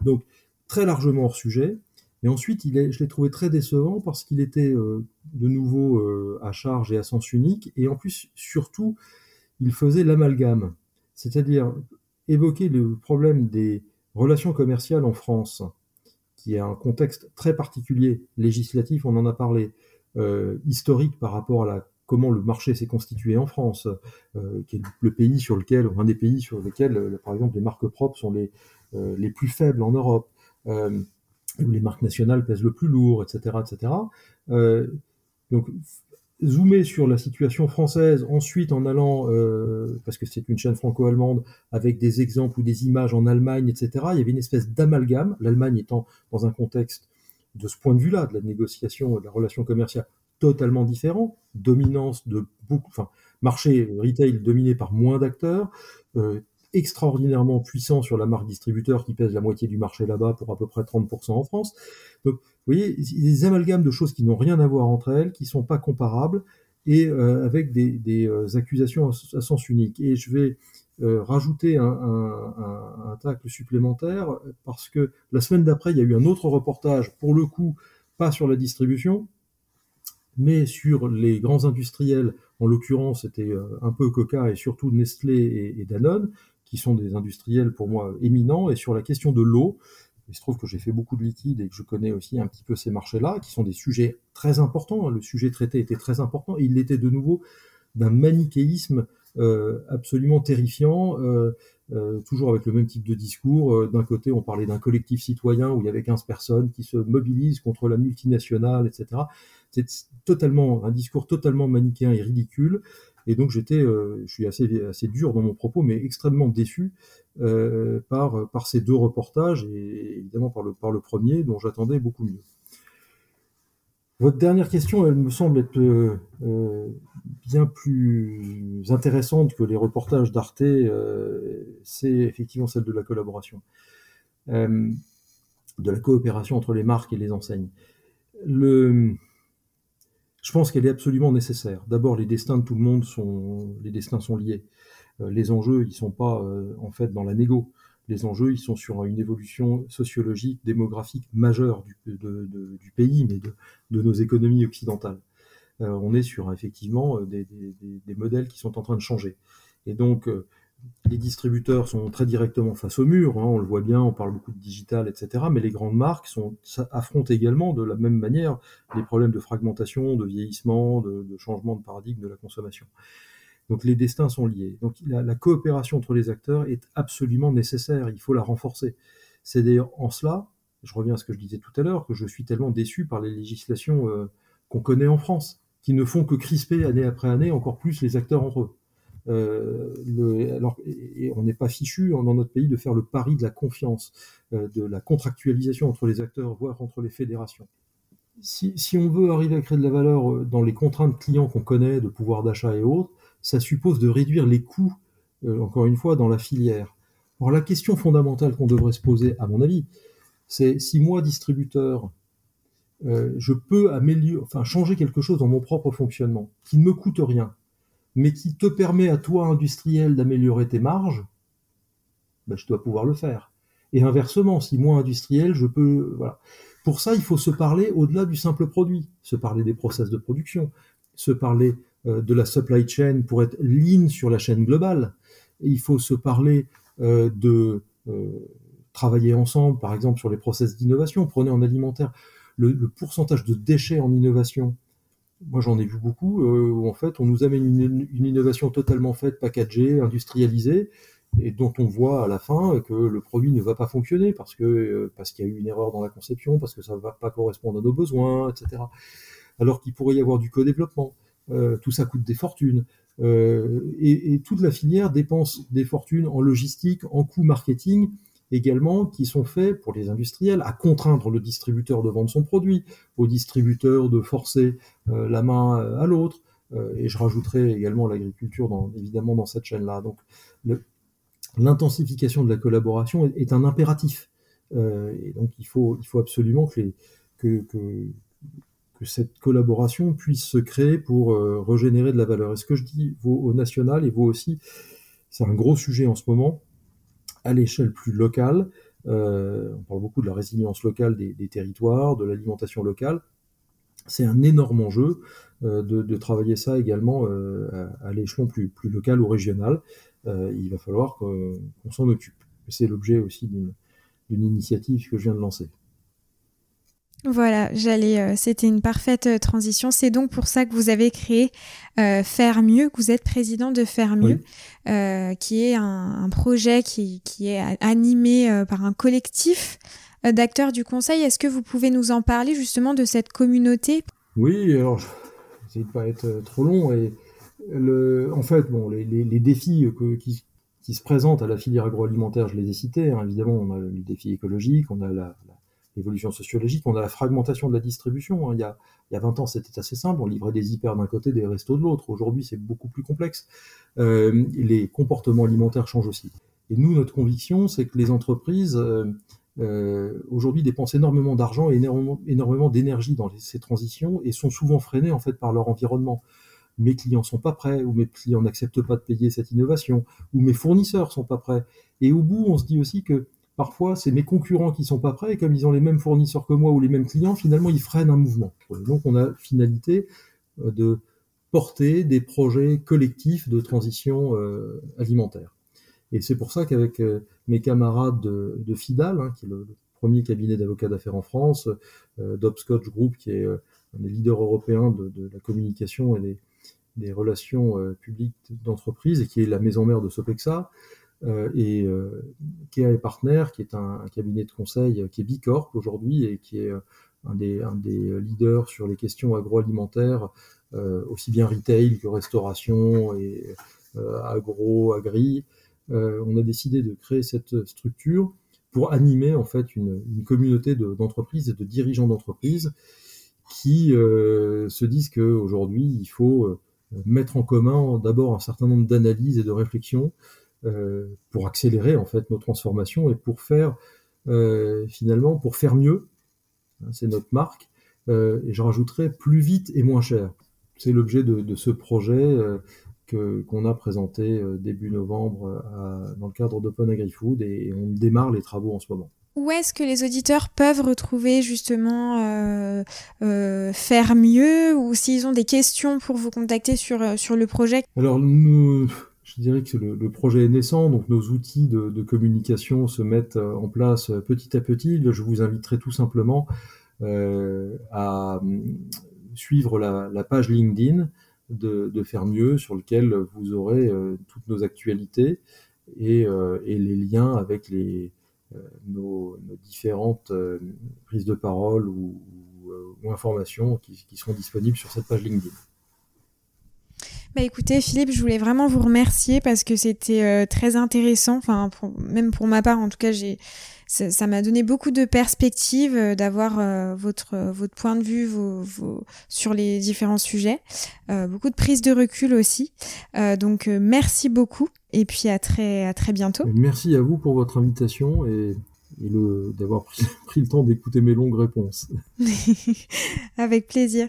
Donc, très largement hors sujet. Et ensuite, je l'ai trouvé très décevant parce qu'il était euh, de nouveau euh, à charge et à sens unique. Et en plus, surtout, il faisait l'amalgame, c'est-à-dire évoquer le problème des relations commerciales en France, qui est un contexte très particulier, législatif, on en a parlé, euh, historique par rapport à comment le marché s'est constitué en France, euh, qui est le pays sur lequel, un des pays sur lesquels, euh, par exemple, les marques propres sont les, les plus faibles en Europe, où les marques nationales pèsent le plus lourd, etc., etc. donc zoomer sur la situation française, ensuite en allant, euh, parce que c'est une chaîne franco-allemande, avec des exemples ou des images en Allemagne, etc., il y avait une espèce d'amalgame, l'Allemagne étant dans un contexte de ce point de vue-là, de la négociation, de la relation commerciale totalement différent, dominance de beaucoup, enfin, marché retail dominé par moins d'acteurs, euh, extraordinairement puissant sur la marque distributeur qui pèse la moitié du marché là-bas pour à peu près 30% en France. Donc, vous voyez, des amalgames de choses qui n'ont rien à voir entre elles, qui sont pas comparables, et euh, avec des, euh, accusations à, sens unique. Et je vais euh, rajouter un, un, un, tacle supplémentaire, parce que la semaine d'après, il y a eu un autre reportage, pour le coup, pas sur la distribution, mais sur les grands industriels, en l'occurrence c'était un peu Coca et surtout Nestlé et Danone, qui sont des industriels pour moi éminents, et sur la question de l'eau. Il se trouve que j'ai fait beaucoup de liquide et que je connais aussi un petit peu ces marchés-là, qui sont des sujets très importants. Le sujet traité était très important et il l'était de nouveau d'un manichéisme euh, absolument terrifiant, euh, euh, toujours avec le même type de discours. d'un côté, on parlait d'un collectif citoyen où il y avait 15 personnes qui se mobilisent contre la multinationale, etc. C'est totalement un discours totalement manichéen et ridicule. Et donc j'étais, euh, je suis assez, dur dans mon propos, mais extrêmement déçu euh, par, ces deux reportages et évidemment par le, premier dont j'attendais beaucoup mieux. Votre dernière question, elle me semble être euh, bien plus intéressante que les reportages d'Arte. c'est effectivement celle de la collaboration, de la coopération entre les marques et les enseignes. Je pense qu'elle est absolument nécessaire. D'abord, les destins de tout le monde sont, les destins sont liés. Euh, les enjeux, ils sont pas euh, en fait dans la négo. Les enjeux, ils sont sur une évolution sociologique, démographique majeure du, du pays, mais de, nos économies occidentales. Euh, on est sur effectivement des, des, des, modèles qui sont en train de changer. Et donc, les distributeurs sont très directement face au mur, hein, on le voit bien, on parle beaucoup de digital, etc. Mais les grandes marques sont, affrontent également de la même manière les problèmes de fragmentation, de vieillissement, de, changement de paradigme de la consommation. Donc les destins sont liés. Donc la, coopération entre les acteurs est absolument nécessaire, il faut la renforcer. C'est d'ailleurs en cela, je reviens à ce que je disais tout à l'heure, que je suis tellement déçu par les législations euh, qu'on connaît en France, qui ne font que crisper année après année encore plus les acteurs entre eux. Euh, alors, et on n'est pas fichu dans notre pays de faire le pari de la confiance, euh, de la contractualisation entre les acteurs, voire entre les fédérations. Si, on veut arriver à créer de la valeur euh, dans les contraintes clients qu'on connaît, de pouvoir d'achat et autres, ça suppose de réduire les coûts, encore une fois, dans la filière. Alors la question fondamentale qu'on devrait se poser, à mon avis, c'est si moi, distributeur, je peux améliorer, enfin changer quelque chose dans mon propre fonctionnement, qui ne me coûte rien, mais qui te permet à toi, industriel, d'améliorer tes marges, ben, je dois pouvoir le faire. Et inversement, si moi, industriel, je peux... Voilà. Pour ça, il faut se parler au-delà du simple produit, se parler des process de production, se parler euh, de la supply chain pour être lean sur la chaîne globale. Il faut se parler euh, de euh, travailler ensemble, par exemple, sur les process d'innovation. Prenez en alimentaire le pourcentage de déchets en innovation moi j'en ai vu beaucoup, euh, où en fait on nous amène une, innovation totalement faite, packagée, industrialisée, et dont on voit à la fin que le produit ne va pas fonctionner parce euh, qu'il y a eu une erreur dans la conception, parce que ça ne va pas correspondre à nos besoins, etc. Alors qu'il pourrait y avoir du co-développement. Euh, tout ça coûte des fortunes. Et, et, toute la filière dépense des fortunes en logistique, en coûts marketing, également qui sont faits pour les industriels à contraindre le distributeur de vendre son produit, au distributeur de forcer euh, la main euh, à l'autre, euh, et je rajouterai également l'agriculture évidemment dans cette chaîne-là. Donc l'intensification de la collaboration est, un impératif, et donc il faut, absolument que cette collaboration puisse se créer pour régénérer de la valeur. Et ce que je dis vaut au national et vaut aussi, c'est un gros sujet en ce moment, à l'échelle plus locale. Euh, on parle beaucoup de la résilience locale des, territoires, de l'alimentation locale. c'est un énorme enjeu de, travailler ça également à, l'échelon plus local ou régional. il va falloir qu'on s'en occupe. C'est l'objet aussi d'une initiative que je viens de lancer. Voilà, j'allais. Euh, c'était une parfaite euh, transition. C'est donc pour ça que vous avez créé euh, Faire mieux, que vous êtes président de Faire mieux, qui est un, projet qui, qui, est animé par un collectif d'acteurs du Conseil. Est-ce que vous pouvez nous en parler justement de cette communauté? Oui, alors je de pas être trop long. Et le, en fait, bon, les, les, défis qui, qui, se présentent à la filière agroalimentaire, je les ai cités. Hein. évidemment, on a le défi écologique, on a la l'évolution sociologique, on a la fragmentation de la distribution. Hein. Il, y a, il y a 20 ans, c'était assez simple, on livrait des hyper d'un côté, des restos de l'autre. Aujourd'hui, c'est beaucoup plus complexe. Euh, les comportements alimentaires changent aussi. Et nous, notre conviction, c'est que les entreprises, euh, euh, aujourd'hui, dépensent énormément d'argent et énormément, énormément d'énergie dans ces transitions et sont souvent freinées, en fait, par leur environnement. Mes clients sont pas prêts, ou mes clients n'acceptent pas de payer cette innovation, ou mes fournisseurs sont pas prêts. Et au bout, on se dit aussi que Parfois, c'est mes concurrents qui sont pas prêts, et comme ils ont les mêmes fournisseurs que moi ou les mêmes clients, finalement, ils freinent un mouvement. Donc, on a finalité euh, de porter des projets collectifs de transition euh, alimentaire. Et c'est pour ça qu'avec euh, mes camarades de, FIDAL, hein, qui est le, premier cabinet d'avocats d'affaires en France, euh, Dobscotch Group, qui est un des leaders européens de, la communication et des, relations publiques d'entreprise, et qui est la maison mère de Sopexa, et euh, Kea Partner, qui est un, cabinet de conseil euh, qui est Bicorp aujourd'hui et qui est un des, leaders sur les questions agroalimentaires, aussi bien retail que restauration et agro, agri. on a décidé de créer cette structure pour animer en fait une, communauté d'entreprises et de dirigeants d'entreprises qui se disent qu'aujourd'hui il faut mettre en commun d'abord un certain nombre d'analyses et de réflexions euh, pour accélérer en fait nos transformations et pour faire euh, finalement pour faire mieux. Hein, c'est notre marque. Euh, et je rajouterai plus vite et moins cher. C'est l'objet de, ce projet que qu'on a présenté début novembre dans le cadre d'Open AgriFood et, on démarre les travaux en ce moment. Où est-ce que les auditeurs peuvent retrouver justement faire mieux ou s'ils ont des questions pour vous contacter sur, sur le projet? Alors nous, je dirais que le, projet est naissant, donc nos outils de, communication se mettent euh, en place euh, petit à petit. Je vous inviterai tout simplement euh, à suivre la, page LinkedIn de, Faire Mieux, sur lequel vous aurez toutes nos actualités et, les liens avec nos, différentes prises de parole ou, informations qui seront disponibles sur cette page LinkedIn. Bah écoutez Philippe, je voulais vraiment vous remercier parce que c'était euh, très intéressant. Enfin, même pour ma part, en tout cas, j'ai ça m'a donné beaucoup de perspectives euh, d'avoir euh, votre votre point de vue vos, vos, sur les différents sujets, beaucoup de prise de recul aussi. donc merci beaucoup et puis à très à très bientôt. Merci à vous pour votre invitation et et d'avoir pris, pris, le temps d'écouter mes longues réponses. Avec plaisir.